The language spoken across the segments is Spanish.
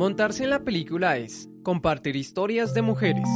Montarse en la película es compartir historias de mujeres.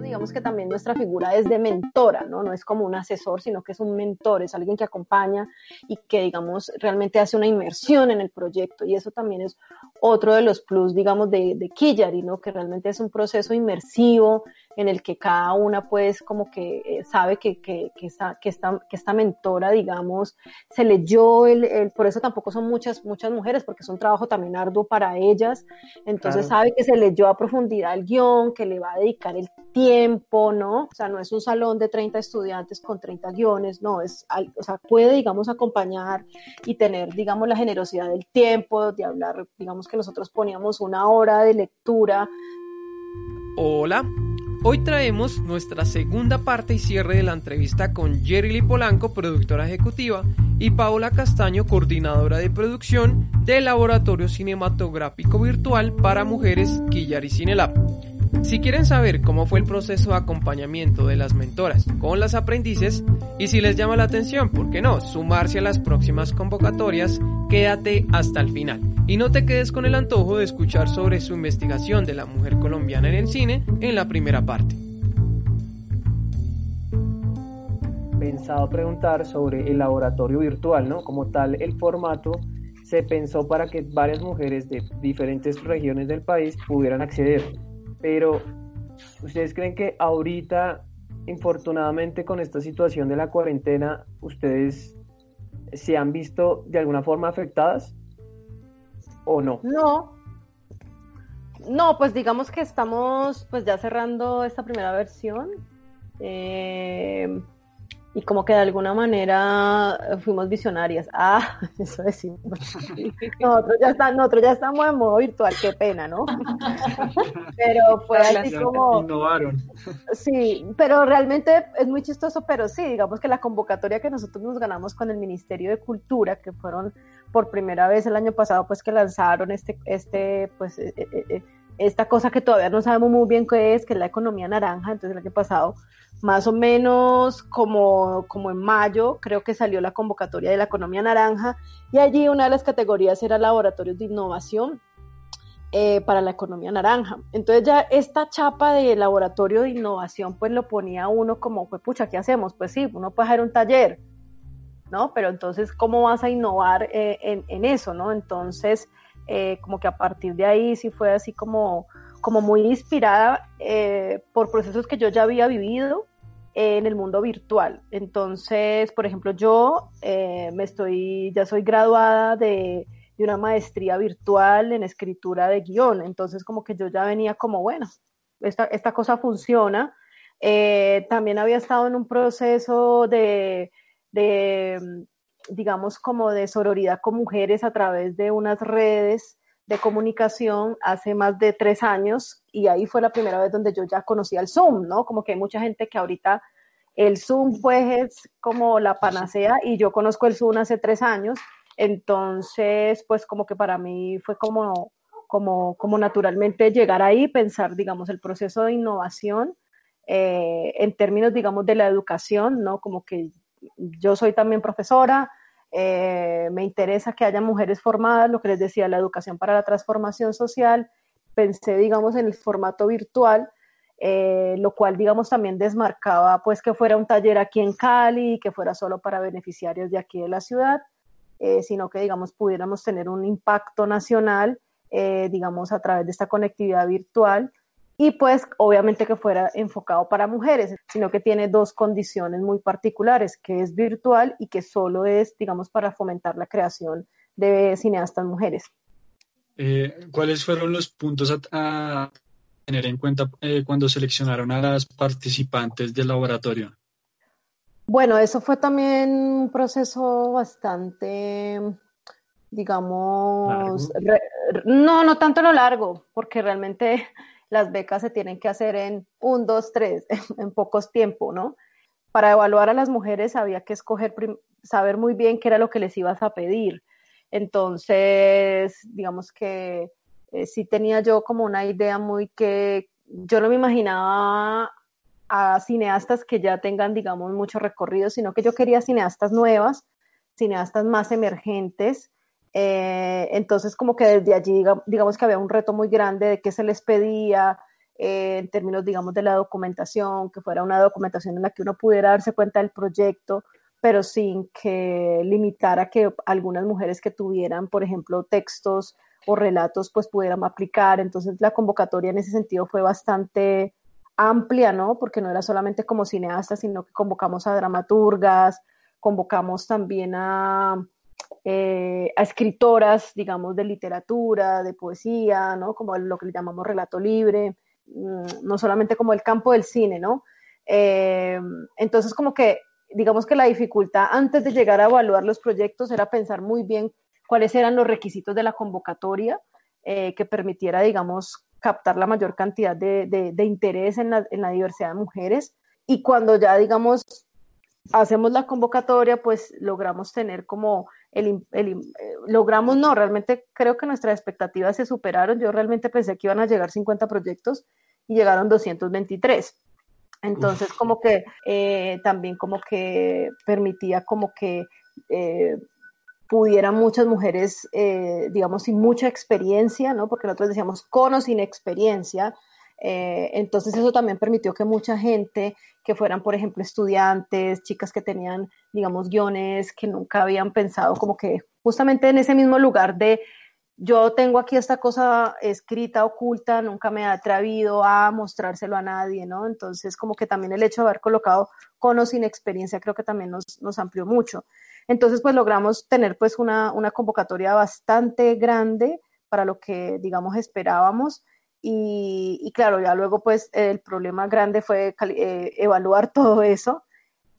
Digamos que también nuestra figura es de mentora, ¿no? No es como un asesor, sino que es un mentor, es alguien que acompaña y que, digamos, realmente hace una inmersión en el proyecto. Y eso también es otro de los plus, digamos, de, de. Que realmente es un proceso inmersivo en el que cada una, pues, como que eh, sabe que, que, que, esta, que, esta, que esta mentora, digamos, se leyó el, el, por eso tampoco son muchas, muchas mujeres, porque es un trabajo también arduo para ellas. Entonces claro. sabe que se leyó a profundidad el guion, que le va a dedicar el tiempo, ¿no? O sea, no es un salón de 30 estudiantes con 30 guiones, no, es, o sea, puede, digamos, acompañar y tener, digamos, la generosidad del tiempo, de hablar, digamos, que nosotros poníamos una hora de lectura. Hola, hoy traemos nuestra segunda parte y cierre de la entrevista con Jerry Polanco, productora ejecutiva, y Paola Castaño, coordinadora de producción del Laboratorio Cinematográfico Virtual para Mujeres Quillar y Cinelab. Si quieren saber cómo fue el proceso de acompañamiento de las mentoras con las aprendices y si les llama la atención, ¿por qué no? Sumarse a las próximas convocatorias, quédate hasta el final. Y no te quedes con el antojo de escuchar sobre su investigación de la mujer colombiana en el cine en la primera parte. Pensado preguntar sobre el laboratorio virtual, ¿no? Como tal, el formato se pensó para que varias mujeres de diferentes regiones del país pudieran acceder pero ¿ustedes creen que ahorita, infortunadamente con esta situación de la cuarentena, ustedes se han visto de alguna forma afectadas o no? No. No, pues digamos que estamos pues ya cerrando esta primera versión. Eh, y como que de alguna manera fuimos visionarias. Ah, eso decimos. Nosotros ya, está, nosotros ya estamos en modo virtual, qué pena, ¿no? Pero fue así como... Innovaron. Sí, pero realmente es muy chistoso, pero sí, digamos que la convocatoria que nosotros nos ganamos con el Ministerio de Cultura, que fueron por primera vez el año pasado, pues que lanzaron este, este, pues... Eh, eh, esta cosa que todavía no sabemos muy bien qué es, que es la economía naranja, entonces el año pasado más o menos como, como en mayo, creo que salió la convocatoria de la economía naranja y allí una de las categorías era laboratorios de innovación eh, para la economía naranja. Entonces ya esta chapa de laboratorio de innovación pues lo ponía uno como, pues pucha, ¿qué hacemos? Pues sí, uno puede hacer un taller, ¿no? Pero entonces, ¿cómo vas a innovar eh, en, en, eso, ¿no? Entonces, eh, como que a partir de ahí sí fue así como, como muy inspirada eh, por procesos que yo ya había vivido en el mundo virtual. Entonces, por ejemplo, yo eh, me estoy, ya soy graduada de, de, una maestría virtual en escritura de guion. Entonces, como que yo ya venía como, bueno, esta, esta cosa funciona. Eh, también había estado en un proceso de, de, digamos, como de sororidad con mujeres a través de unas redes de comunicación hace más de tres años y ahí fue la primera vez donde yo ya conocía el Zoom, ¿no? Como que hay mucha gente que ahorita el Zoom pues es como la panacea y yo conozco el Zoom hace tres años, entonces pues como que para mí fue como, como, como naturalmente llegar ahí, pensar digamos el proceso de innovación eh, en términos digamos de la educación, ¿no? Como que yo soy también profesora, eh, me interesa que haya mujeres formadas, lo que les decía, la educación para la transformación social. Pensé, digamos, en el formato virtual, eh, lo cual, digamos, también desmarcaba, pues, que fuera un taller aquí en Cali, que fuera solo para beneficiarios de aquí de la ciudad, eh, sino que, digamos, pudiéramos tener un impacto nacional, eh, digamos, a través de esta conectividad virtual y pues obviamente que fuera enfocado para mujeres, sino que tiene dos condiciones muy particulares, que es virtual y que solo es, digamos, para fomentar la creación de cineastas mujeres. Eh, ¿Cuáles fueron los puntos a, a tener en cuenta eh, cuando seleccionaron a las participantes del laboratorio? Bueno, eso fue también un proceso bastante, digamos, no, no tanto lo largo, porque realmente las becas se tienen que hacer en un, dos, tres, en pocos tiempos, ¿no? Para evaluar a las mujeres había que escoger, saber muy bien qué era lo que les ibas a pedir. Entonces, digamos que eh, sí tenía yo como una idea muy que yo no me imaginaba a cineastas que ya tengan, digamos, mucho recorrido, sino que yo quería cineastas nuevas, cineastas más emergentes. Eh, entonces, como que desde allí, digamos que había un reto muy grande de qué se les pedía eh, en términos, digamos, de la documentación, que fuera una documentación en la que uno pudiera darse cuenta del proyecto, pero sin que limitara que algunas mujeres que tuvieran, por ejemplo, textos o relatos, pues pudieran aplicar. Entonces, la convocatoria en ese sentido fue bastante amplia, ¿no? Porque no era solamente como cineastas, sino que convocamos a dramaturgas, convocamos también a, eh, a escritoras, digamos, de literatura, de poesía, ¿no? Como lo que llamamos relato libre, mm, no solamente como el campo del cine, ¿no? Eh, entonces, como que, digamos que la dificultad antes de llegar a evaluar los proyectos era pensar muy bien cuáles eran los requisitos de la convocatoria eh, que permitiera, digamos, captar la mayor cantidad de, interés en la, diversidad de mujeres. Y cuando ya, digamos, hacemos la convocatoria, pues logramos tener como el, eh, logramos, no, realmente creo que nuestras expectativas se superaron. Yo realmente pensé que iban a llegar 50 proyectos y llegaron 223. Entonces, como que eh, también como que permitía como que eh, pudieran muchas mujeres, eh, digamos, sin mucha experiencia, ¿no? Porque nosotros decíamos con o sin experiencia. Eh, entonces eso también permitió que mucha gente que fueran, por ejemplo, estudiantes, chicas que tenían, digamos, guiones que nunca habían pensado como que justamente en ese mismo lugar de yo tengo aquí esta cosa escrita, oculta, nunca me he atrevido a mostrárselo a nadie, ¿no? Entonces, como que también el hecho de haber colocado con o sin experiencia creo que también nos, nos amplió mucho. Entonces, pues logramos tener pues una, convocatoria bastante grande para lo que, digamos, esperábamos. Y, claro, ya luego pues el problema grande fue eh, evaluar todo eso.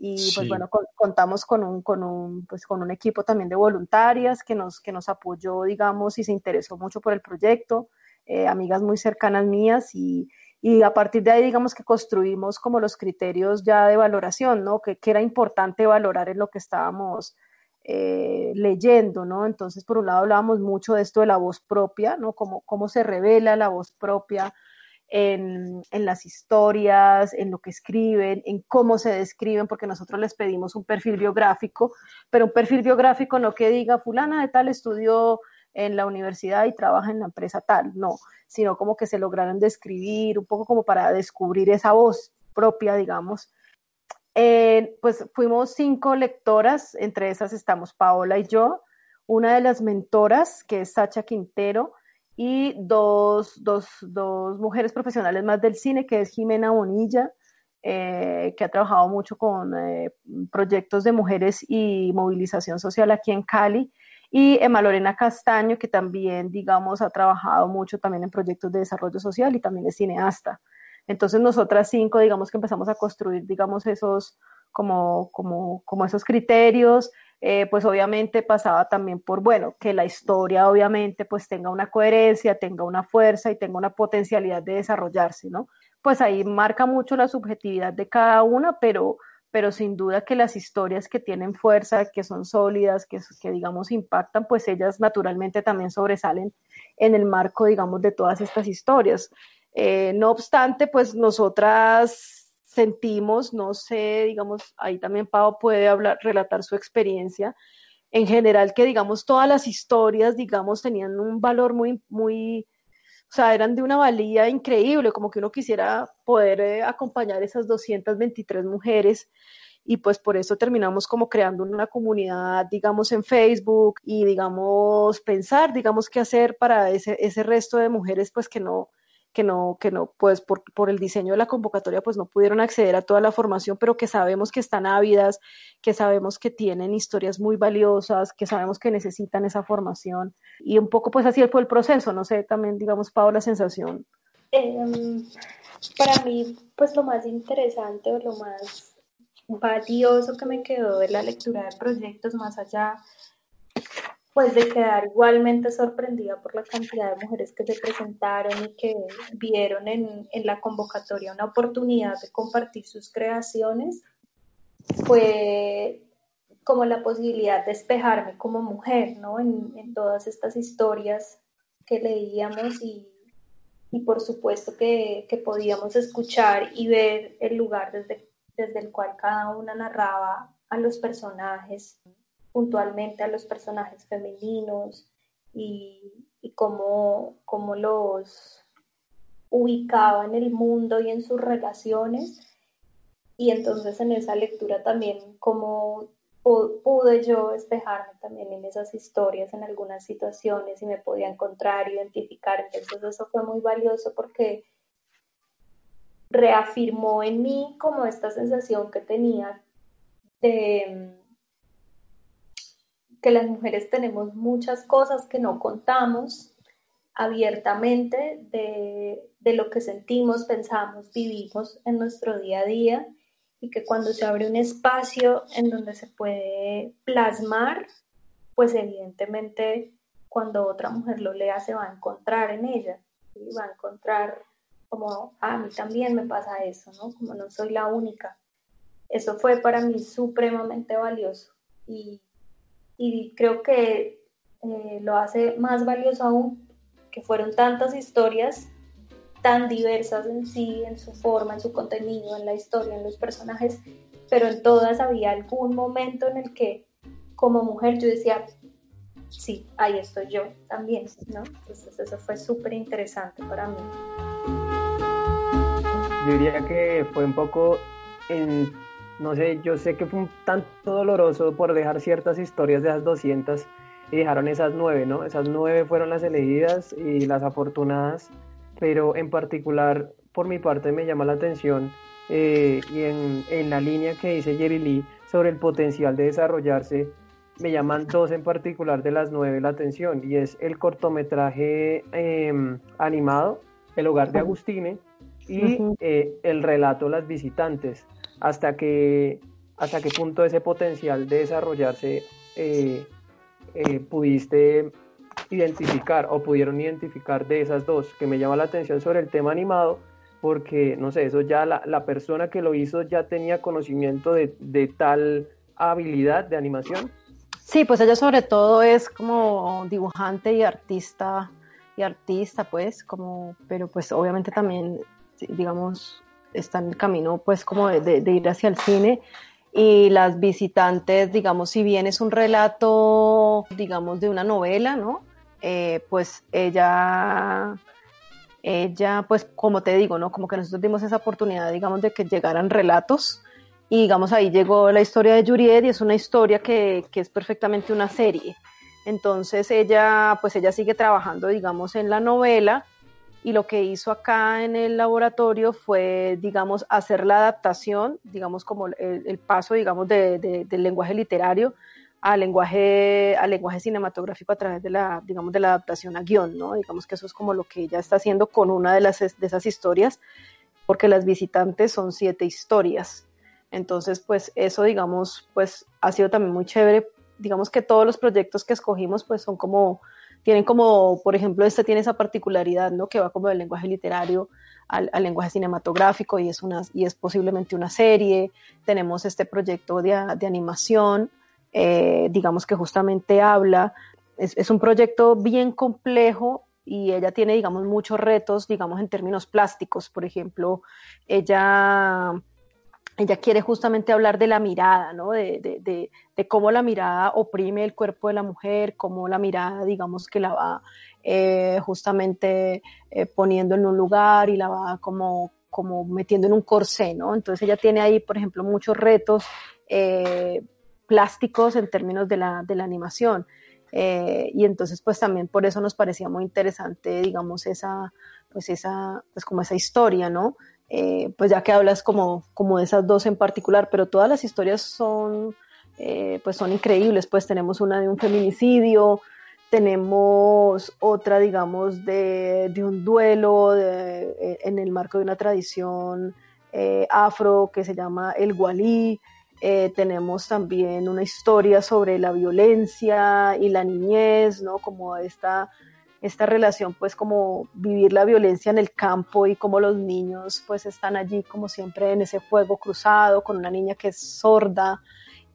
Y pues bueno, contamos con un, con, un, pues, con un equipo también de voluntarias que nos, que nos apoyó, digamos, y se interesó mucho por el proyecto, eh, amigas muy cercanas mías y, y a partir de ahí digamos que construimos como los criterios ya de valoración, ¿no? Que, era importante valorar en lo que estábamos eh, leyendo, ¿no? Entonces, por un lado hablábamos mucho de esto de la voz propia, ¿no? Cómo, cómo se revela la voz propia en, en, las historias, en lo que escriben, en cómo se describen, porque nosotros les pedimos un perfil biográfico, pero un perfil biográfico no que diga fulana de tal estudió en la universidad y trabaja en la empresa tal, no, sino como que se lograron describir, un poco como para descubrir esa voz propia, digamos. Eh, pues fuimos cinco lectoras, entre esas estamos Paola y yo, una de las mentoras, que es Sacha Quintero, y dos, dos, dos mujeres profesionales más del cine, que es Jimena Bonilla, eh, que ha trabajado mucho con eh, proyectos de mujeres y movilización social aquí en Cali, y Emma Lorena Castaño, que también, digamos, ha trabajado mucho también en proyectos de desarrollo social y también es cineasta. Entonces nosotras cinco, digamos que empezamos a construir, digamos, esos, como, como, como esos criterios, eh, pues obviamente pasaba también por, bueno, que la historia obviamente pues tenga una coherencia, tenga una fuerza y tenga una potencialidad de desarrollarse, ¿no? Pues ahí marca mucho la subjetividad de cada una, pero pero sin duda que las historias que tienen fuerza, que son sólidas, que, que digamos impactan, pues ellas naturalmente también sobresalen en el marco, digamos, de todas estas historias. Eh, no obstante, pues nosotras sentimos, no sé, digamos, ahí también Pau puede hablar, relatar su experiencia, en general que, digamos, todas las historias, digamos, tenían un valor muy, muy, o sea, eran de una valía increíble, como que uno quisiera poder eh, acompañar esas 223 mujeres. Y pues por eso terminamos como creando una comunidad, digamos, en Facebook y digamos, pensar, digamos, qué hacer para ese, ese resto de mujeres pues que no, que no, que no, pues por, por, el diseño de la convocatoria, pues no pudieron acceder a toda la formación, pero que sabemos que están ávidas, que sabemos que tienen historias muy valiosas, que sabemos que necesitan esa formación. Y un poco, pues así fue el proceso, no sé, también, digamos, Pau, la sensación. Em, para mí, pues lo más interesante o lo más valioso que me quedó de la lectura de proyectos, más allá pues de quedar igualmente sorprendida por la cantidad de mujeres que se presentaron y que vieron en, en la convocatoria una oportunidad de compartir sus creaciones, fue como la posibilidad de despejarme como mujer, ¿no? En, en todas estas historias que leíamos y, y por supuesto que, que, podíamos escuchar y ver el lugar desde, desde el cual cada una narraba a los personajes, puntualmente a los personajes femeninos y, y cómo, cómo los ubicaba en el mundo y en sus relaciones. Y entonces en esa lectura también cómo pude yo despejarme también en esas historias, en algunas situaciones y me podía encontrar, identificar. Entonces eso fue muy valioso porque reafirmó en mí como esta sensación que tenía de que las mujeres tenemos muchas cosas que no contamos abiertamente de, de lo que sentimos, pensamos, vivimos en nuestro día a día y que cuando se abre un espacio en donde se puede plasmar, pues evidentemente cuando otra mujer lo lea se va a encontrar en ella y va a encontrar como ah, a mí también me pasa eso, ¿no? Como no soy la única. Eso fue para mí supremamente valioso y, y creo que eh, lo hace más valioso aún que fueron tantas historias tan diversas en sí, en su forma, en su contenido, en la historia, en los personajes, pero en todas había algún momento en el que como mujer yo decía, sí, ahí estoy yo también, ¿no? Entonces eso fue súper interesante para mí. Yo diría que fue un poco en, no sé, yo sé que fue un tanto doloroso por dejar ciertas historias de las 200 y dejaron esas nueve, ¿no? Esas nueve fueron las elegidas y las afortunadas pero en particular por mi parte me llama la atención eh, y en, en, la línea que dice Jerry Lee sobre el potencial de desarrollarse, me llaman dos en particular de las nueve la atención y es el cortometraje eh, animado El hogar de Agustine y eh, el relato Las visitantes. Hasta que hasta qué punto ese potencial de desarrollarse eh, pudiste identificar o pudieron identificar de esas dos que me llama la atención sobre el tema animado porque no sé, eso ya la, la persona que lo hizo ya tenía conocimiento de, de, tal habilidad de animación. Sí, pues ella sobre todo es como dibujante y artista y artista pues como, pero pues obviamente también digamos está en el camino pues como de, ir hacia el cine y las visitantes, digamos, si bien es un relato, digamos, de una novela, ¿no? Eh, pues ella, ella, pues como te digo, ¿no? Como que nosotros dimos esa oportunidad, digamos, de que llegaran relatos y digamos ahí llegó la historia de Juliet y es una historia que, que es perfectamente una serie. Entonces ella, pues ella sigue trabajando, digamos, en la novela y lo que hizo acá en el laboratorio fue, digamos, hacer la adaptación, digamos, como el, paso, digamos, de, del lenguaje literario al lenguaje, al lenguaje cinematográfico a través de la, digamos, de la adaptación a guion, ¿no? Digamos que eso es como lo que ella está haciendo con una de, las, de esas historias, porque las visitantes son siete historias. Entonces, pues eso, digamos, pues ha sido también muy chévere. Digamos que todos los proyectos que escogimos, pues son como, tienen como, por ejemplo, este tiene esa particularidad, ¿no? Que va como del lenguaje literario al, al, lenguaje cinematográfico y es, una, y es posiblemente una serie. Tenemos este proyecto de, de animación eh, digamos que justamente habla, es, es, un proyecto bien complejo y ella tiene, digamos, muchos retos, digamos, en términos plásticos. Por ejemplo, ella, ella quiere justamente hablar de la mirada, ¿no? De, de, de, cómo la mirada oprime el cuerpo de la mujer, cómo la mirada, digamos, que la va eh, justamente eh, poniendo en un lugar y la va como como metiendo en un corsé, ¿no? Entonces ella tiene ahí, por ejemplo, muchos retos eh, plásticos en términos de la, de la animación. Y entonces pues también por eso nos parecía muy interesante, digamos, esa, pues esa, pues como esa historia, ¿no? Eh, pues ya que hablas como, como de esas dos en particular, pero todas las historias son, eh, pues son increíbles, pues tenemos una de un feminicidio, tenemos otra, digamos, de, de un duelo de, en el marco de una tradición afro que se llama el Eh, tenemos también una historia sobre la violencia y la niñez, ¿no? Como esta, esta relación, pues como vivir la violencia en el campo y como los niños pues están allí como siempre en ese fuego cruzado con una niña que es sorda.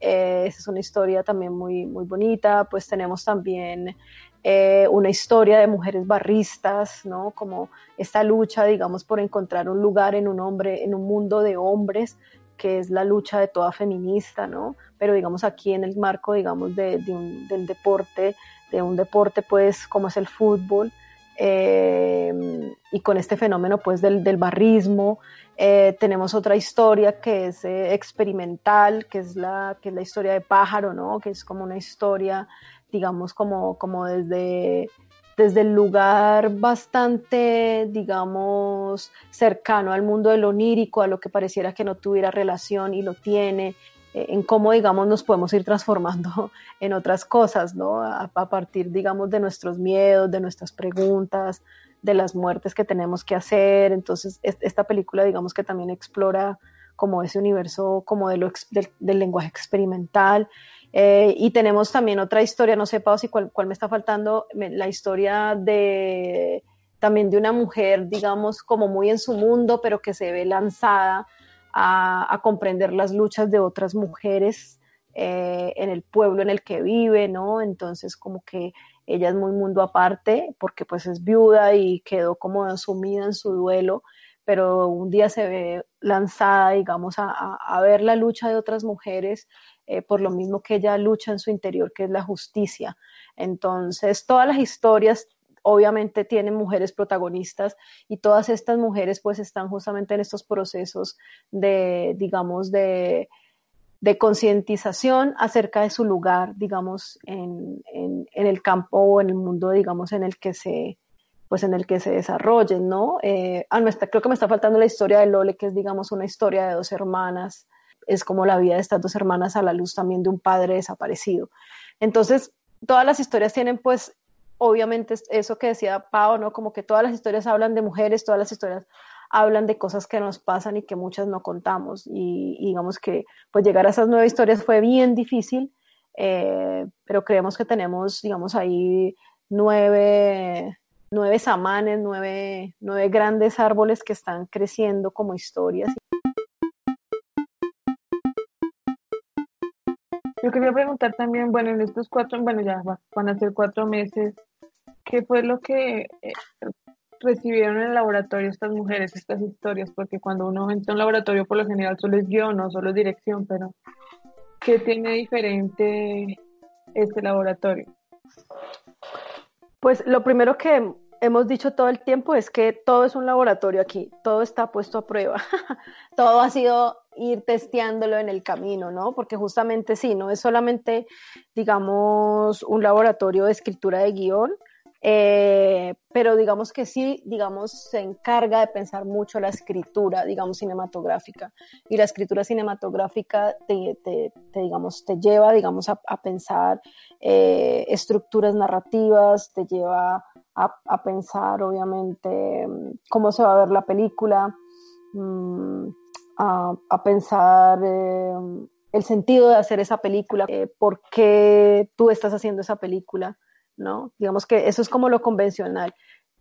Eh, esa es una historia también muy, muy bonita. Pues tenemos también eh, una historia de mujeres barristas, ¿no? Como esta lucha, digamos, por encontrar un lugar en un hombre, en un mundo de hombres, que es la lucha de toda feminista, ¿no? Pero digamos aquí en el marco, digamos, de, del deporte, de un deporte pues como es el fútbol, eh, y con este fenómeno pues del, del barrismo, eh, tenemos otra historia que es eh, experimental, que es, la, que es la historia de Pájaro, ¿no? Que es como una historia, digamos, como, como desde desde el lugar bastante, digamos, cercano al mundo del onírico, a lo que pareciera que no tuviera relación y lo tiene, en cómo, digamos, nos podemos ir transformando en otras cosas, ¿no? A, partir, digamos, de nuestros miedos, de nuestras preguntas, de las muertes que tenemos que hacer. Entonces, esta película, digamos, que también explora como ese universo como de lo, del lenguaje experimental eh, y tenemos también otra historia, no sé, Pau, si cuál, me está faltando, la historia de también de una mujer, digamos, como muy en su mundo, pero que se ve lanzada a, comprender las luchas de otras mujeres eh, en el pueblo en el que vive, ¿no? Entonces, como que ella es muy mundo aparte, porque pues es viuda y quedó como sumida en su duelo, pero un día se ve lanzada, digamos, a, a ver la lucha de otras mujeres eh, por lo mismo que ella lucha en su interior, que es la justicia. Entonces, todas las historias obviamente tienen mujeres protagonistas y todas estas mujeres pues están justamente en estos procesos de, digamos, de, de concientización acerca de su lugar, digamos, en, en, el campo o en el mundo, digamos, en el que se, pues en el que se desarrollen, ¿no? Eh, ah, creo que me está faltando la historia de Lole, que es, digamos, una historia de dos hermanas es como la vida de estas dos hermanas a la luz también de un padre desaparecido. Entonces, todas las historias tienen pues obviamente eso que decía Pau, ¿no? Como que todas las historias hablan de mujeres, todas las historias hablan de cosas que nos pasan y que muchas no contamos. Y, digamos que pues llegar a esas nueve historias fue bien difícil, eh, pero creemos que tenemos, digamos, ahí nueve, nueve samanes, nueve, nueve grandes árboles que están creciendo como historias. Yo quería preguntar también, bueno, en estos cuatro, bueno, ya van a ser cuatro meses, ¿qué fue lo que eh, recibieron en el laboratorio estas mujeres, estas historias? Porque cuando uno entra a un laboratorio, por lo general solo es guion, no solo es dirección, pero ¿qué tiene diferente este laboratorio? Pues lo primero que hemos dicho todo el tiempo es que todo es un laboratorio aquí, todo está puesto a prueba, todo ha sido ir testeándolo en el camino, ¿no? Porque justamente sí, no es solamente, digamos, un laboratorio de escritura de guion, eh, pero digamos que sí, digamos, se encarga de pensar mucho la escritura, digamos, cinematográfica. Y la escritura cinematográfica te, digamos, te lleva, digamos, a, pensar eh, estructuras narrativas, te lleva a, pensar, obviamente, cómo se va a ver la película, mm, a, pensar eh, el sentido de hacer esa película, eh, por qué tú estás haciendo esa película, ¿no? Digamos que eso es como lo convencional.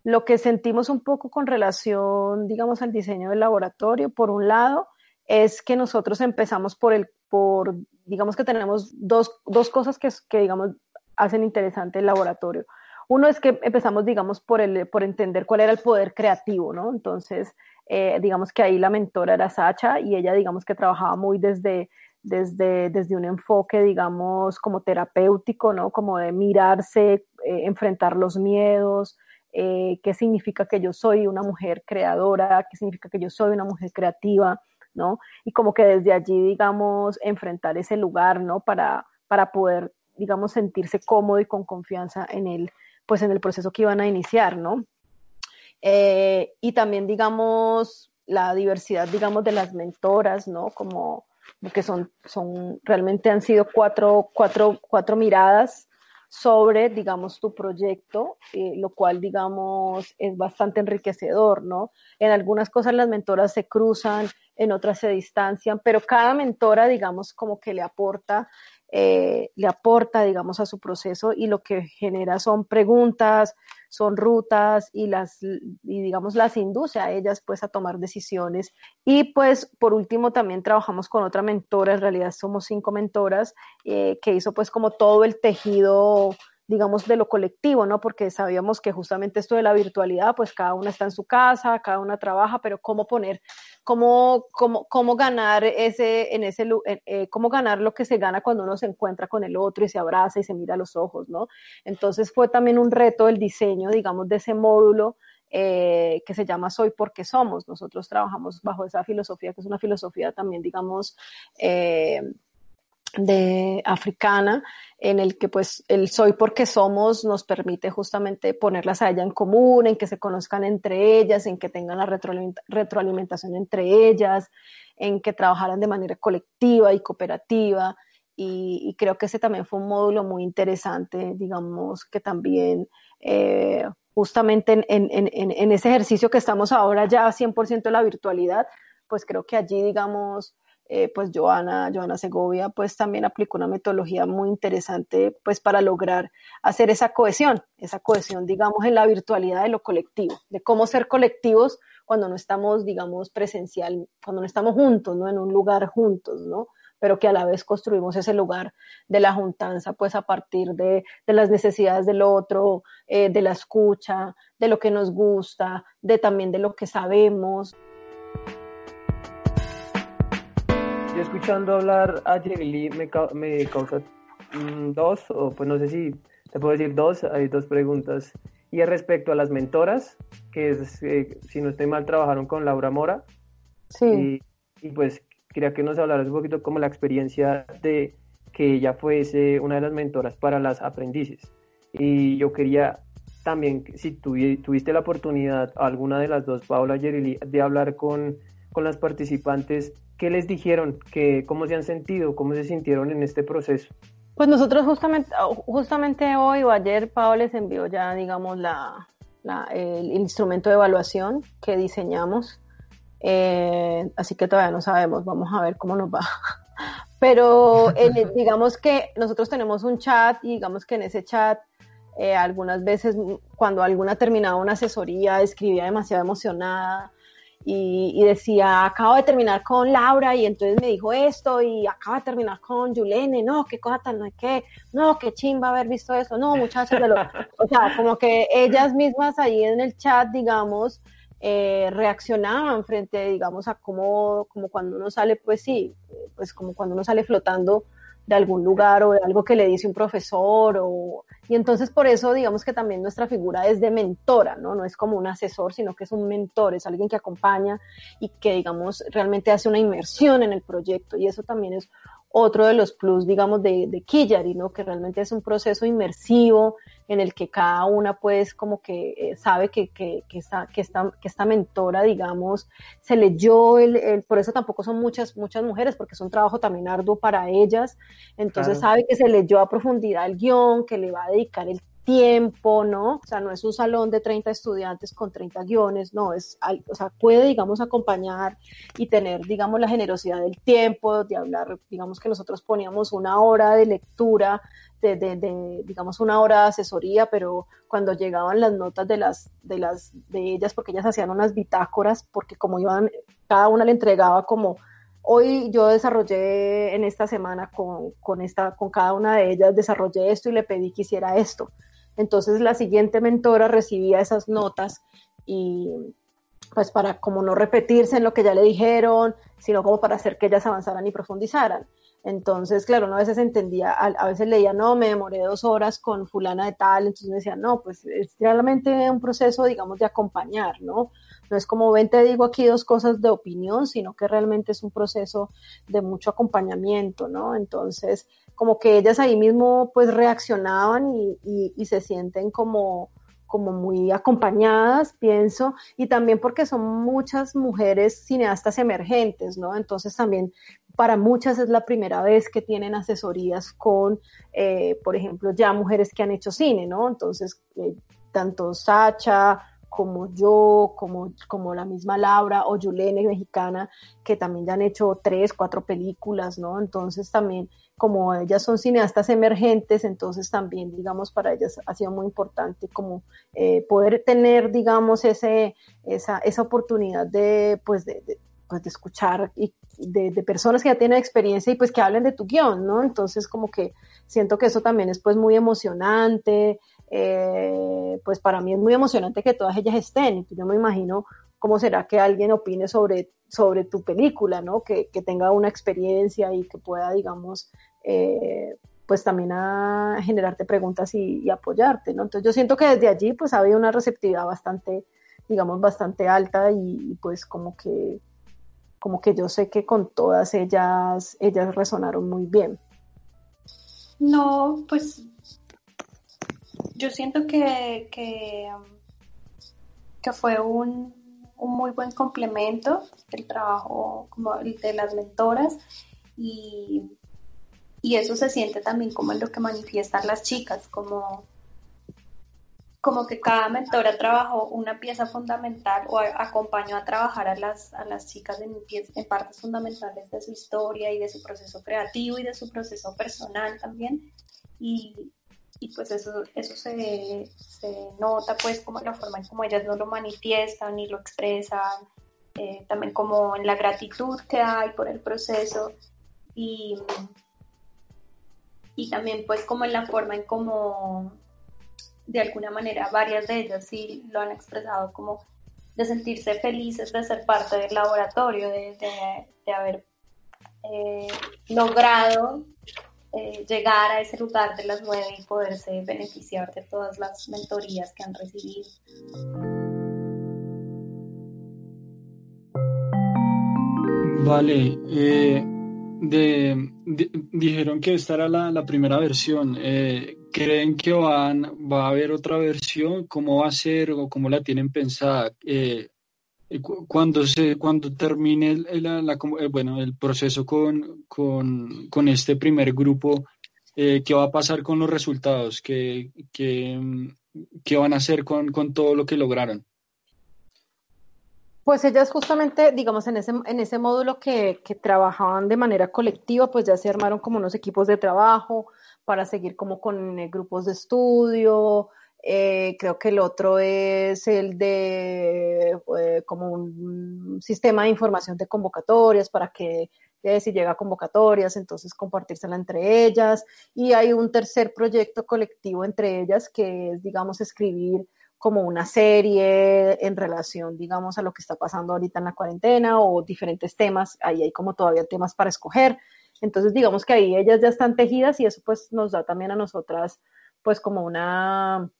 Lo que sentimos un poco con relación, digamos, al diseño del laboratorio, por un lado, es que nosotros empezamos por el, por, digamos que tenemos dos, dos cosas que, que, digamos, hacen interesante el laboratorio. Uno es que empezamos, digamos, por, el, por entender cuál era el poder creativo, ¿no? Entonces, eh, digamos que ahí la mentora era Sacha y ella, digamos que trabajaba muy desde, desde, desde un enfoque, digamos, como terapéutico, ¿no? Como de mirarse, eh, enfrentar los miedos, eh, qué significa que yo soy una mujer creadora, qué significa que yo soy una mujer creativa, ¿no? Y como que desde allí, digamos, enfrentar ese lugar, ¿no? Para, para poder, digamos, sentirse cómodo y con confianza en el, pues en el proceso que iban a iniciar, ¿no? Eh, y también, digamos, la diversidad, digamos, de las mentoras, ¿no? Como que son, son, realmente han sido cuatro, cuatro, cuatro miradas sobre, digamos, tu proyecto, eh, lo cual, digamos, es bastante enriquecedor, ¿no? En algunas cosas las mentoras se cruzan, en otras se distancian, pero cada mentora, digamos, como que le aporta eh, le aporta, digamos, a su proceso y lo que genera son preguntas, son rutas y las, y digamos, las induce a ellas pues a tomar decisiones. Y pues por último también trabajamos con otra mentora, en realidad somos cinco mentoras, eh, que hizo pues como todo el tejido digamos, de lo colectivo, ¿no? Porque sabíamos que justamente esto de la virtualidad, pues cada una está en su casa, cada una trabaja, pero cómo poner cómo, cómo, cómo ganar ese, en ese, eh, cómo ganar lo que se gana cuando uno se encuentra con el otro y se abraza y se mira a los ojos, ¿no? Entonces fue también un reto el diseño, digamos, de ese módulo eh, que se llama Soy porque somos. Nosotros trabajamos bajo esa filosofía, que es una filosofía también, digamos, eh, de africana en el que pues el soy porque somos nos permite justamente ponerlas a ella en común, en que se conozcan entre ellas, en que tengan la retroalimentación entre ellas, en que trabajaran de manera colectiva y cooperativa. Y, creo que ese también fue un módulo muy interesante, digamos, que también eh, justamente en, en, en, en, ese ejercicio que estamos ahora ya 100% de la virtualidad, pues creo que allí, digamos, eh, pues Joana, Joana Segovia, pues también aplicó una metodología muy interesante, pues para lograr hacer esa cohesión, esa cohesión, digamos, en la virtualidad de lo colectivo, de cómo ser colectivos cuando no estamos, digamos, presencial, cuando no estamos juntos, ¿no? En un lugar juntos, ¿no? pero que a la vez construimos ese lugar de la juntanza, pues a partir de, las necesidades del otro, eh, de la escucha, de lo que nos gusta, de también de lo que sabemos. Escuchando hablar a Jerry me, me causa mm, dos, o pues no sé si te puedo decir dos, hay dos preguntas. Y es respecto a las mentoras, que es, eh, si no estoy mal, trabajaron con Laura Mora. Sí. Y, pues quería que nos hablaras un poquito como la experiencia de que ella fuese una de las mentoras para las aprendices. Y yo quería también, si tuviste la oportunidad, alguna de las dos, Paula Jerry, de hablar con, con las participantes ¿Qué les dijeron? ¿Qué, ¿Cómo se han sentido? ¿Cómo se sintieron en este proceso? Pues nosotros justamente, justamente hoy o ayer Pablo les envió ya, digamos, la, el, instrumento de evaluación que diseñamos. Eh, así que todavía no sabemos, vamos a ver cómo nos va. Pero digamos que nosotros tenemos un chat y digamos que en ese chat eh, algunas veces cuando alguna terminaba una asesoría escribía demasiado emocionada y, decía, acabo de terminar con Laura y entonces me dijo esto y acabo de terminar con Yulene, no, qué cosa tan, no qué, no, qué chimba haber visto eso, no, muchachos de lo, o sea, como que ellas mismas ahí en el chat, digamos, eh, reaccionaban frente, digamos, a cómo, como cuando uno sale, pues sí, pues como cuando uno sale flotando de algún lugar o de algo que le dice un profesor o y entonces por eso digamos que también nuestra figura es de mentora, ¿no? No es como un asesor, sino que es un mentor, es alguien que acompaña y que digamos realmente hace una inmersión en el proyecto y eso también es otro de los plus, digamos, de, de Killary, ¿no? Que realmente es un proceso inmersivo en el que cada una, pues, como que eh, sabe que, que, que, esta, que, esta, que esta mentora, digamos, se leyó, el, el, por eso tampoco son muchas, muchas mujeres, porque es un trabajo también arduo para ellas, entonces sabe que se leyó a profundidad el guion, que le va a dedicar el tiempo, ¿no? O sea, no es un salón de 30 estudiantes con 30 guiones, no, es, o sea, puede, digamos, acompañar y tener, digamos, la generosidad del tiempo, de hablar, digamos que nosotros poníamos una hora de lectura, de, de, de, digamos, una hora de asesoría, pero cuando llegaban las notas de las, de las, de ellas, porque ellas hacían unas bitácoras, porque como iban, cada una le entregaba como hoy yo desarrollé en esta semana con, con, esta, con cada una de ellas, desarrollé esto y le pedí que hiciera esto. Entonces la siguiente mentora recibía esas notas y pues para como no repetirse en lo que ya le dijeron, sino como para hacer que ellas avanzaran y profundizaran. Entonces, claro, una veces entendía, a, veces leía, no, me demoré dos horas con fulana de tal, entonces me decía, no, pues es realmente un proceso, digamos, de acompañar, ¿no? No es como, ven, te digo aquí dos cosas de opinión, sino que realmente es un proceso de mucho acompañamiento, ¿no? Entonces, como que ellas ahí mismo pues reaccionaban y, y, se sienten como, como muy acompañadas, pienso, y también porque son muchas mujeres cineastas emergentes, ¿no? Entonces también para muchas es la primera vez que tienen asesorías con, eh, por ejemplo, ya mujeres que han hecho cine, ¿no? Entonces, eh, tanto Sacha como yo, como, como la misma Laura o Yulene mexicana, que también ya han hecho tres, cuatro películas, ¿no? Entonces también, como ellas son cineastas emergentes, entonces también, digamos, para ellas ha sido muy importante como eh, poder tener, digamos, ese, esa, esa oportunidad de, pues, de, pues, de escuchar y de, de, personas que ya tienen experiencia y pues que hablen de tu guion, ¿no? Entonces como que siento que eso también es pues muy emocionante, eh, pues para mí es muy emocionante que todas ellas estén. Yo me imagino cómo será que alguien opine sobre, sobre tu película, ¿no? Que, que tenga una experiencia y que pueda, digamos, eh, pues también a generarte preguntas y, apoyarte, ¿no? Entonces yo siento que desde allí pues ha habido una receptividad bastante, digamos, bastante alta y, y pues como que como que yo sé que con todas ellas, ellas resonaron muy bien. No, pues yo siento que, que, que fue un, un, muy buen complemento el trabajo como el de las mentoras y, y eso se siente también como en lo que manifiestan las chicas, como como que cada mentora trabajó una pieza fundamental o acompañó a trabajar a las, a las chicas en, en, partes fundamentales de su historia y de su proceso creativo y de su proceso personal también. Y, y pues eso, eso se, se, nota pues como la forma en como ellas no lo manifiestan y lo expresan, eh, también como en la gratitud que hay por el proceso y, y también pues como en la forma en como de alguna manera varias de ellas sí lo han expresado como de sentirse felices de ser parte del laboratorio, de, de, de haber eh, logrado eh, llegar a ese lugar de las nueve y poderse beneficiar de todas las mentorías que han recibido. Vale, eh, de, dijeron que esta era la, la primera versión. Eh, ¿Creen que van, va a haber otra versión? ¿Cómo va a ser o cómo la tienen pensada? Cuando se cuando termine el, eh, bueno el proceso con, con, con este primer grupo eh, qué va a pasar con los resultados qué, qué, qué van a hacer con, con, todo lo que lograron pues ellas justamente, digamos, en ese, en ese módulo que, que, trabajaban de manera colectiva, pues ya se armaron como unos equipos de trabajo para seguir como con eh, grupos de estudio. Eh, creo que el otro es el de eh, como un sistema de información de convocatorias para que eh, si llega a convocatorias, entonces compartírsela entre ellas. Y hay un tercer proyecto colectivo entre ellas que es, digamos, escribir como una serie en relación, digamos, a lo que está pasando ahorita en la cuarentena o diferentes temas. Ahí hay como todavía temas para escoger. Entonces, digamos que ahí ellas ya están tejidas y eso pues nos da también a nosotras pues como una,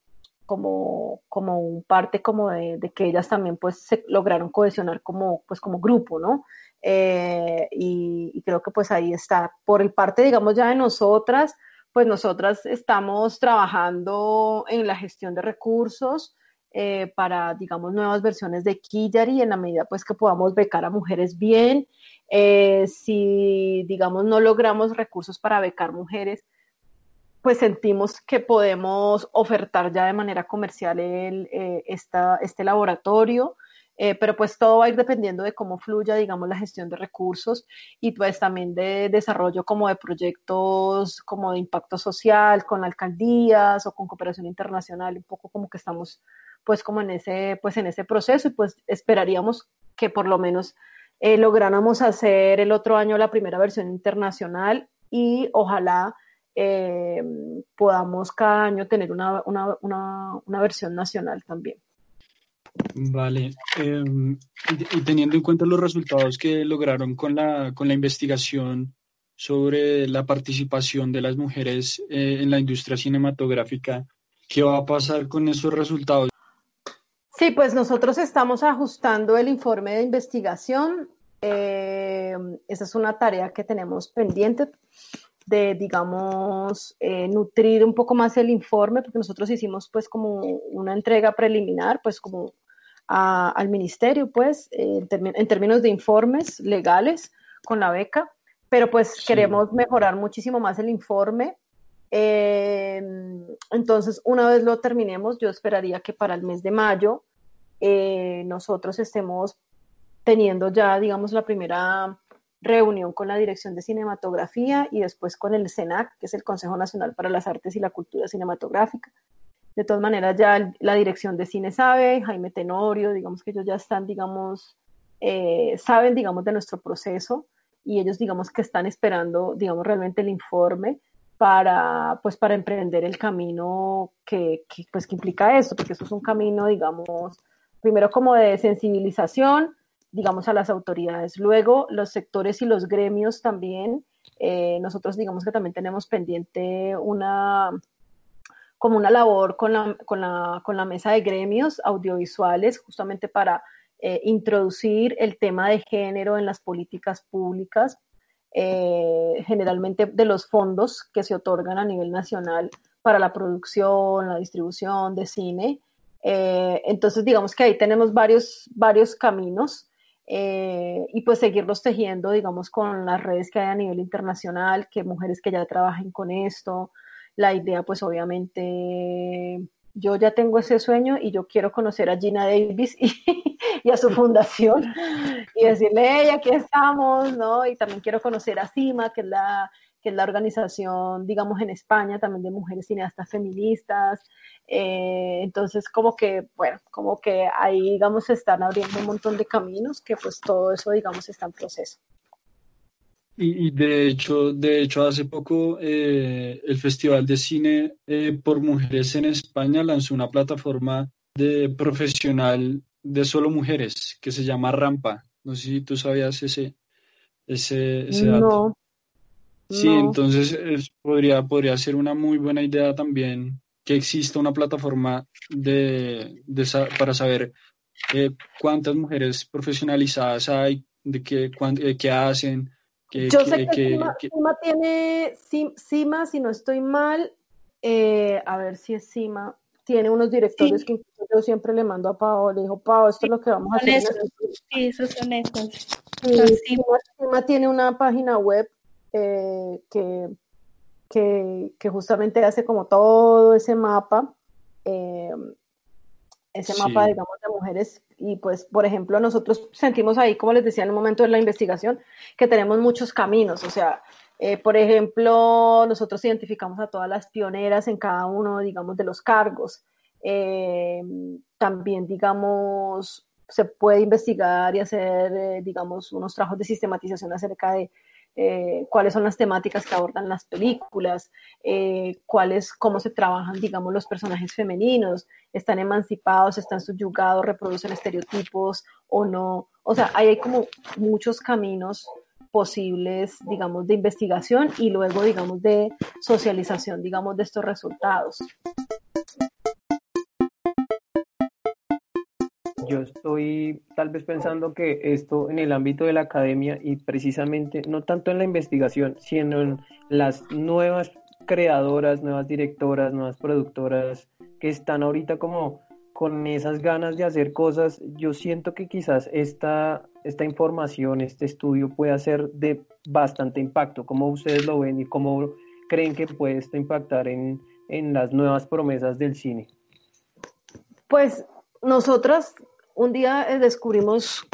como, como un parte como de, de, que ellas también pues se lograron cohesionar como, pues como grupo, ¿no? Eh, y, y, creo que pues ahí está. Por el parte, digamos, ya de nosotras, pues nosotras estamos trabajando en la gestión de recursos eh, para, digamos, nuevas versiones de Killary en la medida pues que podamos becar a mujeres bien. Eh, si, digamos, no logramos recursos para becar mujeres, pues sentimos que podemos ofertar ya de manera comercial el, eh, esta, este laboratorio. Eh, pero pues todo va a ir dependiendo de cómo fluya, digamos, la gestión de recursos y pues también de desarrollo como de proyectos como de impacto social con alcaldías o con cooperación internacional, un poco como que estamos pues como en ese, pues en ese proceso y pues esperaríamos que por lo menos eh, lográramos hacer el otro año la primera versión internacional y ojalá eh, podamos cada año tener una, una, una, una versión nacional también. Vale, eh, y, teniendo en cuenta los resultados que lograron con la, con la investigación sobre la participación de las mujeres eh, en la industria cinematográfica, ¿qué va a pasar con esos resultados? Sí, pues nosotros estamos ajustando el informe de investigación. Eh, esa es una tarea que tenemos pendiente de, digamos, eh, nutrir un poco más el informe, porque nosotros hicimos pues como una entrega preliminar, pues como a, al ministerio, pues, eh, en, en, términos de informes legales con la beca. pero pues queremos mejorar muchísimo más el informe. Eh, entonces, una vez lo terminemos, yo esperaría que para el mes de mayo eh, nosotros estemos teniendo ya, digamos, la primera reunión con la Dirección de Cinematografía y después con el CENAC, que es el Consejo Nacional para las Artes y la Cultura Cinematográfica. De todas maneras, ya la Dirección de Cine sabe, Jaime Tenorio, digamos que ellos ya están, digamos, eh, saben, digamos, de nuestro proceso y ellos, digamos, que están esperando, digamos, realmente el informe para, pues, para emprender el camino que, que, pues, que implica esto, porque eso es un camino, digamos, primero como de sensibilización, digamos, a las autoridades. Luego, los sectores y los gremios también. Eh, nosotros, digamos que también tenemos pendiente una como una labor con la, con la, con la mesa de gremios audiovisuales, justamente para eh, introducir el tema de género en las políticas públicas, eh, generalmente de los fondos que se otorgan a nivel nacional para la producción, la distribución de cine. entonces, digamos que ahí tenemos varios, varios caminos eh, y pues seguirlos tejiendo, digamos, con las redes que hay a nivel internacional, que mujeres que ya trabajen con esto. La idea, pues obviamente, yo ya tengo ese sueño y yo quiero conocer a Gina Davis y, y a su fundación y decirle, hey, aquí estamos, ¿no? Y también quiero conocer a CIMA, que es la que es la organización, digamos, en España también de mujeres cineastas feministas. Eh, entonces, como que, bueno, como que ahí, digamos, se están abriendo un montón de caminos que pues todo eso, digamos, está en proceso. Y, de hecho, de hecho, hace poco eh, el Festival de Cine eh, por Mujeres en España lanzó una plataforma de profesional de solo mujeres que se llama Rampa. No sé si tú sabías ese, ese, ese dato. Sí, entonces podría, podría ser una muy buena idea también que exista una plataforma de, para saber eh, cuántas mujeres profesionalizadas hay, de qué, eh, qué hacen. Yo sé que, Cima, tiene, Cima, si no estoy mal, eh, a ver si es Cima, tiene unos directores que yo siempre le mando a Pau, le dijo, Pau, esto es lo que vamos a hacer. Sí, esos son esos. Cima tiene una página web eh, que, que, justamente hace como todo ese mapa, eh, ese mapa, digamos, de mujeres. Y pues, por ejemplo, nosotros sentimos ahí, como les decía en un momento de la investigación, que tenemos muchos caminos. O sea, eh, por ejemplo, nosotros identificamos a todas las pioneras en cada uno, digamos, de los cargos. también, digamos, se puede investigar y hacer, digamos, unos trabajos de sistematización acerca de eh, cuáles son las temáticas que abordan las películas, eh, cuáles, cómo se trabajan, digamos, los personajes femeninos, están emancipados, están subyugados, reproducen estereotipos o no. O sea, hay como muchos caminos posibles, digamos, de investigación y luego, digamos, de socialización, digamos, de estos resultados. Yo estoy tal vez pensando que esto en el ámbito de la academia y precisamente no tanto en la investigación, sino en las nuevas creadoras, nuevas directoras, nuevas productoras que están ahorita como con esas ganas de hacer cosas, yo siento que quizás esta, esta información, este estudio pueda ser de bastante impacto. ¿Cómo ustedes lo ven y cómo creen que puede esto impactar en, en las nuevas promesas del cine? Pues nosotras un día eh, descubrimos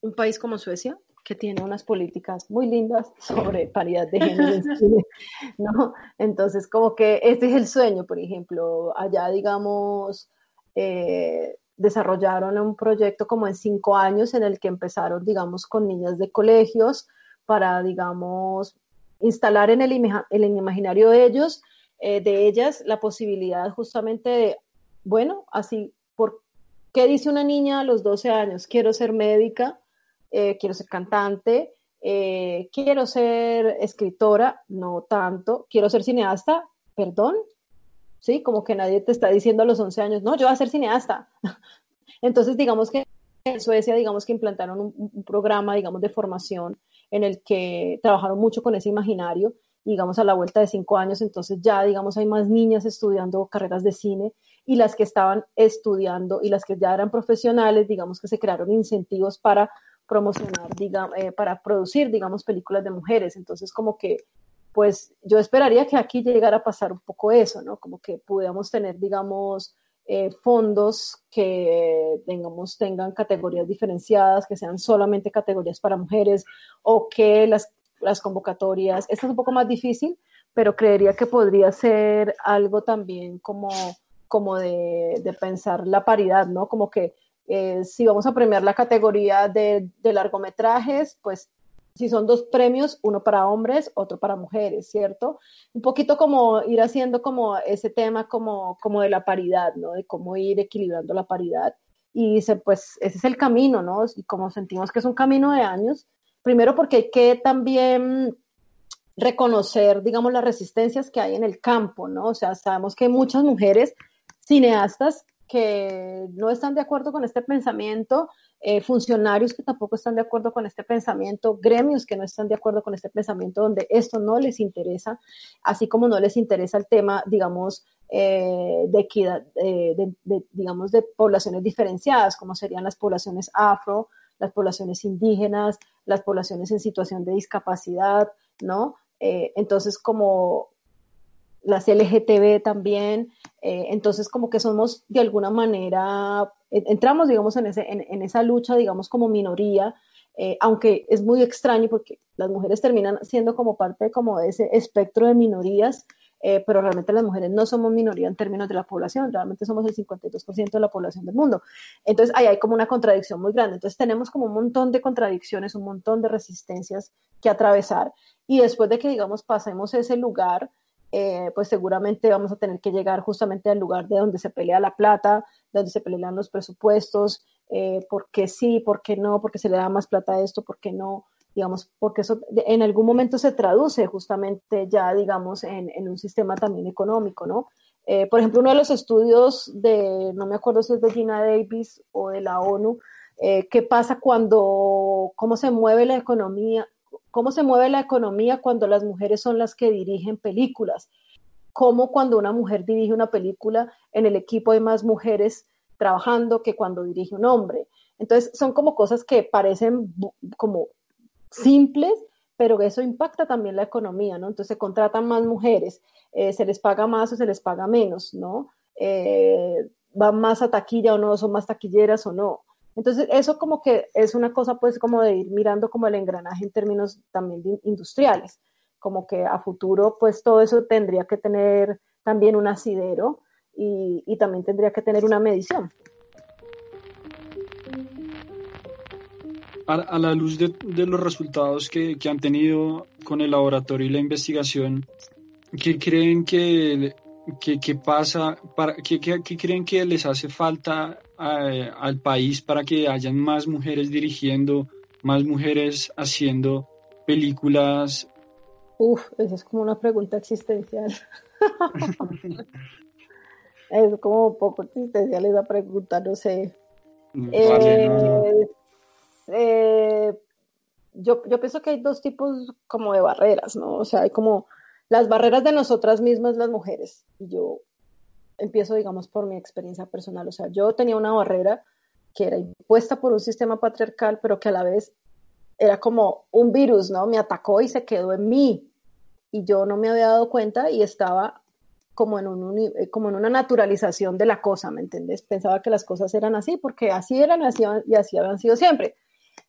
un país como Suecia que tiene unas políticas muy lindas sobre paridad de género ¿no? Entonces, como que este es el sueño, por ejemplo, allá, digamos, eh, desarrollaron un proyecto como en cinco años en el que empezaron, digamos, con niñas de colegios para, digamos, instalar en el, el imaginario de ellos, eh, de ellas, la posibilidad justamente de, bueno, así ¿Qué dice una niña a los 12 años? Quiero ser médica, eh, quiero ser cantante, eh, quiero ser escritora, no tanto, quiero ser cineasta, perdón, ¿sí? Como que nadie te está diciendo a los 11 años, no, yo voy a ser cineasta. Entonces, digamos que en Suecia, digamos que implantaron un, programa, digamos, de formación en el que trabajaron mucho con ese imaginario, digamos, a la vuelta de cinco años, entonces ya, digamos, hay más niñas estudiando carreras de cine y las que estaban estudiando y las que ya eran profesionales, digamos que se crearon incentivos para promocionar, digamos, eh, para producir, digamos, películas de mujeres. Entonces, como que, pues yo esperaría que aquí llegara a pasar un poco eso, ¿no? Como que pudiéramos tener, digamos, eh, fondos que tengamos, tengan categorías diferenciadas, que sean solamente categorías para mujeres o que las, las convocatorias, esto es un poco más difícil, pero creería que podría ser algo también como, como de, de pensar la paridad, ¿no? Como que eh, si vamos a premiar la categoría de, de largometrajes, pues si son dos premios, uno para hombres, otro para mujeres, ¿cierto? Un poquito como ir haciendo como ese tema como, como de la paridad, ¿no? De cómo ir equilibrando la paridad. Y dice, pues ese es el camino, ¿no? Y como sentimos que es un camino de años, primero porque hay que también reconocer, digamos, las resistencias que hay en el campo, ¿no? O sea, sabemos que hay muchas mujeres cineastas que no están de acuerdo con este pensamiento, eh, funcionarios que tampoco están de acuerdo con este pensamiento, gremios que no están de acuerdo con este pensamiento, donde esto no les interesa, así como no les interesa el tema, digamos, eh, de equidad, de, digamos, de poblaciones diferenciadas, como serían las poblaciones afro, las poblaciones indígenas, las poblaciones en situación de discapacidad, ¿no? Eh, entonces, como las LGTB también, eh, entonces como que somos de alguna manera, entramos digamos en, ese, en, esa lucha digamos como minoría, eh, aunque es muy extraño porque las mujeres terminan siendo como parte como de ese espectro de minorías, eh, pero realmente las mujeres no somos minoría en términos de la población, realmente somos el 52% de la población del mundo. Entonces ahí hay como una contradicción muy grande. Entonces tenemos como un montón de contradicciones, un montón de resistencias que atravesar y después de que digamos pasemos ese lugar, eh, pues seguramente vamos a tener que llegar justamente al lugar de donde se pelea la plata, donde se pelean los presupuestos, eh, por qué sí, por qué no, porque se le da más plata a esto, por qué no, digamos, porque eso en algún momento se traduce justamente ya, digamos, en, un sistema también económico, ¿no? Eh, por ejemplo, uno de los estudios de, no me acuerdo si es de Gina Davis o de la ONU, qué pasa cuando, cómo se mueve la economía, cómo se mueve la economía cuando las mujeres son las que dirigen películas, cómo cuando una mujer dirige una película, en el equipo hay más mujeres trabajando que cuando dirige un hombre. Entonces, son como cosas que parecen como simples, pero eso impacta también la economía, ¿no? Entonces, se contratan más mujeres, eh, se les paga más o se les paga menos, ¿no? Eh, van más a taquilla o no, son más taquilleras o no. Entonces, eso como que es una cosa pues como de ir mirando como el engranaje en términos también industriales, como que a futuro pues todo eso tendría que tener también un asidero y, también tendría que tener una medición. A, la luz de, los resultados que, han tenido con el laboratorio y la investigación, ¿qué creen que, que, pasa, para, qué, qué creen que les hace falta al país para que hayan más mujeres dirigiendo, más mujeres haciendo películas? Uf, esa es como una pregunta existencial. es como un poco existencial esa pregunta, no sé. Mm, eh, eh, yo, yo pienso que hay dos tipos como de barreras, ¿no? O sea, hay como las barreras de nosotras mismas, las mujeres. Y yo empiezo, digamos, por mi experiencia personal. O sea, yo tenía una barrera que era impuesta por un sistema patriarcal, pero que a la vez era como un virus, ¿no? Me atacó y se quedó en mí. Y yo no me había dado cuenta y estaba como en, un, eh, como en una naturalización de la cosa, ¿me entiendes? Pensaba que las cosas eran así porque así eran así, y así habían sido siempre.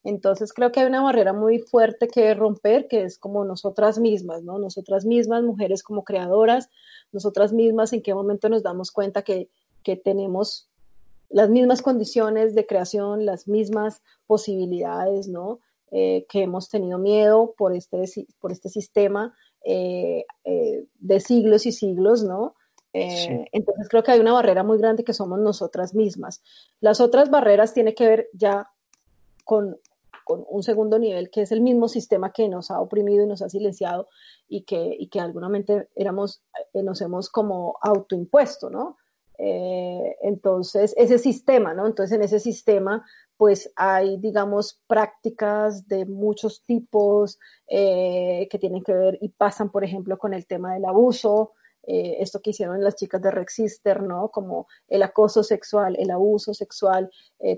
Entonces creo que hay una barrera muy fuerte que romper, que es como nosotras mismas, ¿no? Nosotras mismas, mujeres como creadoras, nosotras mismas, en qué momento nos damos cuenta que, tenemos las mismas condiciones de creación, las mismas posibilidades, ¿no? Eh, que hemos tenido miedo por este, por este sistema eh, eh, de siglos y siglos, ¿no? Entonces creo que hay una barrera muy grande que somos nosotras mismas. Las otras barreras tienen que ver ya con, con un segundo nivel, que es el mismo sistema que nos ha oprimido y nos ha silenciado y que, y que alguna éramos, eh, nos hemos como autoimpuesto, ¿no? Eh, entonces, ese sistema, ¿no? Entonces, en ese sistema, pues hay, digamos, prácticas de muchos tipos eh, que tienen que ver y pasan, por ejemplo, con el tema del abuso, esto que hicieron las chicas de Rexister, ¿no? Como el acoso sexual, el abuso sexual,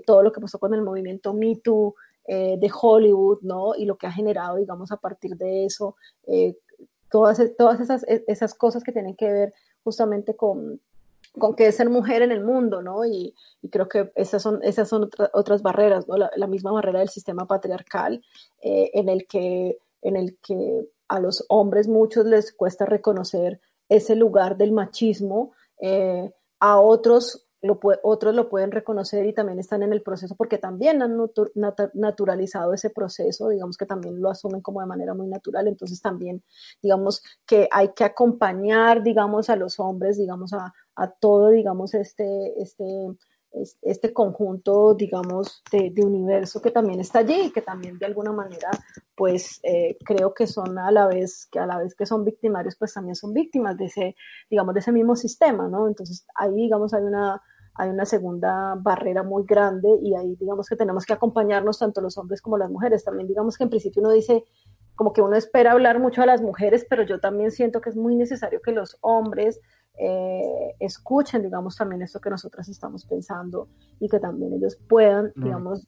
todo lo que pasó con el movimiento Me Too, eh, de Hollywood, ¿no? Y lo que ha generado, digamos, a partir de eso, eh, todas, todas esas, e, esas cosas que tienen que ver justamente con, con qué es ser mujer en el mundo, ¿no? Y, creo que esas son, esas son otras barreras, ¿no? La, misma barrera del sistema patriarcal eh, en, el que, en el que a los hombres muchos les cuesta reconocer ese lugar del machismo, a otros otros lo pueden reconocer y también están en el proceso porque también han naturalizado ese proceso, digamos que también lo asumen como de manera muy natural, entonces también digamos que hay que acompañar, digamos, a los hombres, digamos, a, a todo, digamos, este, este, este conjunto, digamos, de, universo que también está allí y que también de alguna manera, pues eh, creo que son a la vez, que a la vez que son victimarios, pues también son víctimas de ese, digamos, de ese mismo sistema, ¿no? Entonces ahí, digamos, hay una, hay una segunda barrera muy grande y ahí, digamos, que tenemos que acompañarnos tanto los hombres como las mujeres. También, digamos, que en principio uno dice, como que uno espera hablar mucho a las mujeres, pero yo también siento que es muy necesario que los hombres eh, escuchen, digamos, también esto que nosotras estamos pensando y que también ellos puedan, digamos,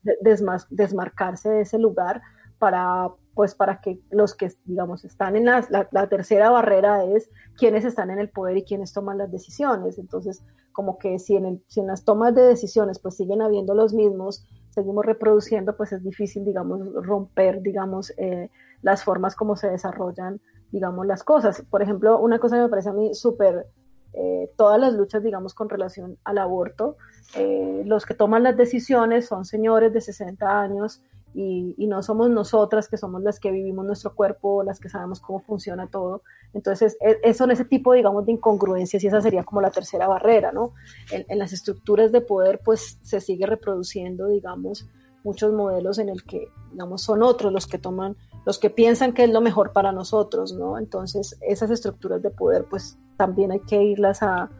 desmarcarse de ese lugar para, pues, para que los que, digamos, están en la, tercera barrera es quienes están en el poder y quienes toman las decisiones. Entonces, como que si en, si en las tomas de decisiones, pues, siguen habiendo los mismos, seguimos reproduciendo, pues es difícil, digamos, romper, digamos, eh, las formas como se desarrollan, digamos, las cosas. Por ejemplo, una cosa que me parece a mí súper eh, todas las luchas, digamos, con relación al aborto. Eh, los que toman las decisiones son señores de 60 años y, no somos nosotras que somos las que vivimos nuestro cuerpo, las que sabemos cómo funciona todo. Entonces, es, son ese tipo, digamos, de incongruencias y esa sería como la tercera barrera, ¿no? En, las estructuras de poder, pues se sigue reproduciendo, digamos, muchos modelos en el que, digamos, son otros los que toman, los que piensan que es lo mejor para nosotros, ¿no? Entonces, esas estructuras de poder, pues también hay que irlas a,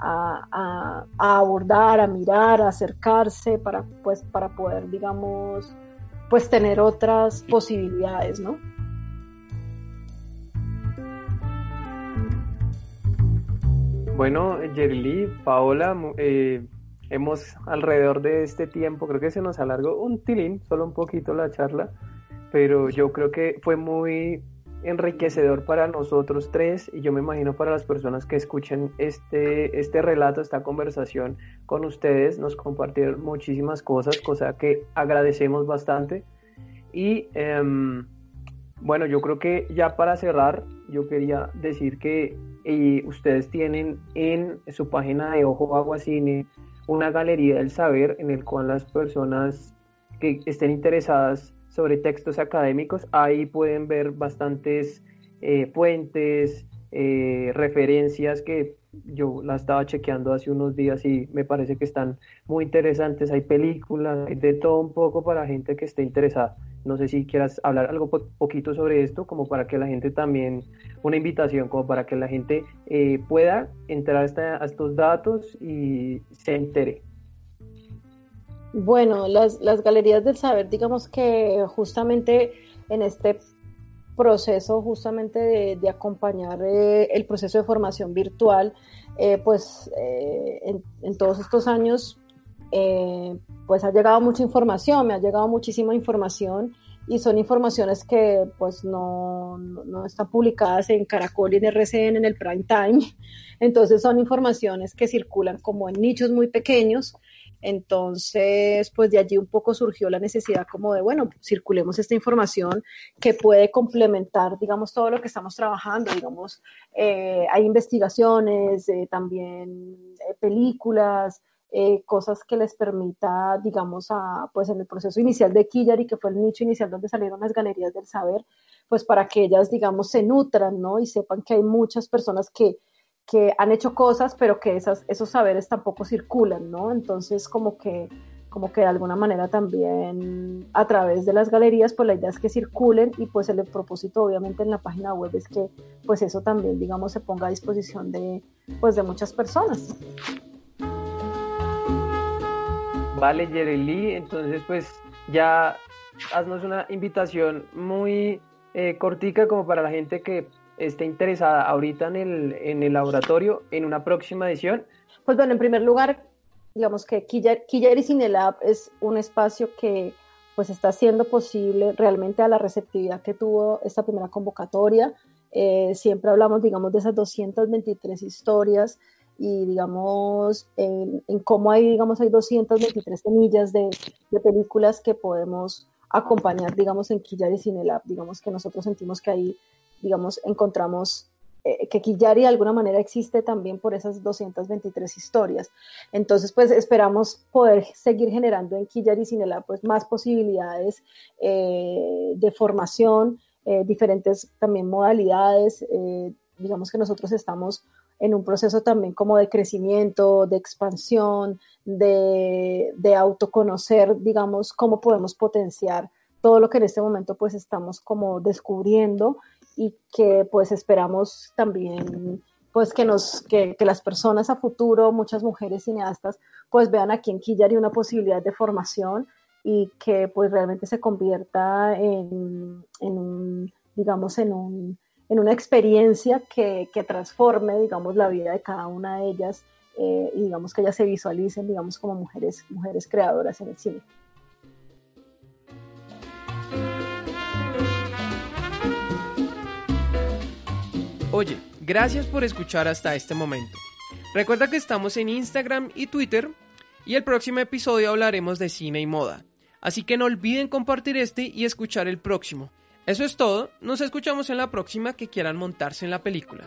a, abordar, a mirar, a acercarse para, pues, para poder, digamos, pues tener otras posibilidades, ¿no? Bueno, Yerli, Paola, eh, hemos alrededor de este tiempo, creo que se nos alargó un tilín, solo un poquito la charla, pero yo creo que fue muy enriquecedor para nosotros tres y yo me imagino para las personas que escuchen este, este relato, esta conversación con ustedes, nos compartieron muchísimas cosas, cosa que agradecemos bastante. Y em, bueno, yo creo que ya para cerrar, yo quería decir que ustedes tienen en su página de Ojo Agua Cine una galería del saber en el cual las personas que estén interesadas sobre textos académicos. Ahí pueden ver bastantes eh, fuentes, eh, referencias que yo la estaba chequeando hace unos días y me parece que están muy interesantes. Hay películas, de todo un poco para gente que esté interesada. No sé si quieras hablar algo poquito sobre esto, como para que la gente también, una invitación, como para que la gente eh, pueda entrar a estos datos y se entere. Bueno, las, las galerías del saber, digamos que justamente en este proceso justamente de, acompañar eh, el proceso de formación virtual, eh, pues eh, en, todos estos años, pues ha llegado mucha información, me ha llegado muchísima información y son informaciones que pues no, no, están publicadas en Caracol y en RCN en el prime time, entonces son informaciones que circulan como en nichos muy pequeños entonces, pues de allí un poco surgió la necesidad como de, bueno, circulemos esta información que puede complementar, digamos, todo lo que estamos trabajando, digamos, eh, hay investigaciones, eh, también eh, películas, cosas que les permita, digamos, a, pues en el proceso inicial de y que fue el nicho inicial donde salieron las galerías del saber, pues para que ellas, digamos, se nutran, ¿no? Y sepan que hay muchas personas que que han hecho cosas, pero que esos saberes tampoco circulan, ¿no? Entonces, como que, como que de alguna manera también a través de las galerías, pues la idea es que circulen y pues el propósito obviamente en la página web es que pues eso también, digamos, se ponga a disposición de, pues de muchas personas. Vale, Yereli, entonces pues ya haznos una invitación muy eh, cortica como para la gente que esté interesada ahorita en el, en el laboratorio en una próxima edición? Pues bueno, en primer lugar, digamos que Quiller y Cinelab es un espacio que pues está siendo posible realmente a la receptividad que tuvo esta primera convocatoria. Eh, siempre hablamos, digamos, de esas 223 historias y, digamos, en, cómo hay, digamos, hay 223 semillas de, de, películas que podemos acompañar, digamos, en Quillar y Cinelab. Digamos que nosotros sentimos que ahí, digamos, encontramos eh, que Quillari de alguna manera existe también por esas 223 historias. Entonces, pues esperamos poder seguir generando en Quillari Cinela pues más posibilidades eh, de formación, eh, diferentes también modalidades. digamos que nosotros estamos en un proceso también como de crecimiento, de expansión, de, de autoconocer, digamos, cómo podemos potenciar todo lo que en este momento pues estamos como descubriendo y que pues esperamos también pues que nos que, las personas a futuro, muchas mujeres cineastas, pues vean aquí en Quillari una posibilidad de formación y que pues realmente se convierta en, un, digamos, en un en una experiencia que, transforme, digamos, la vida de cada una de ellas eh, y digamos que ellas se visualicen, digamos, como mujeres, mujeres creadoras en el cine. Oye, gracias por escuchar hasta este momento. Recuerda que estamos en Instagram y Twitter y el próximo episodio hablaremos de cine y moda. Así que no olviden compartir este y escuchar el próximo. Eso es todo, nos escuchamos en la próxima que quieran montarse en la película.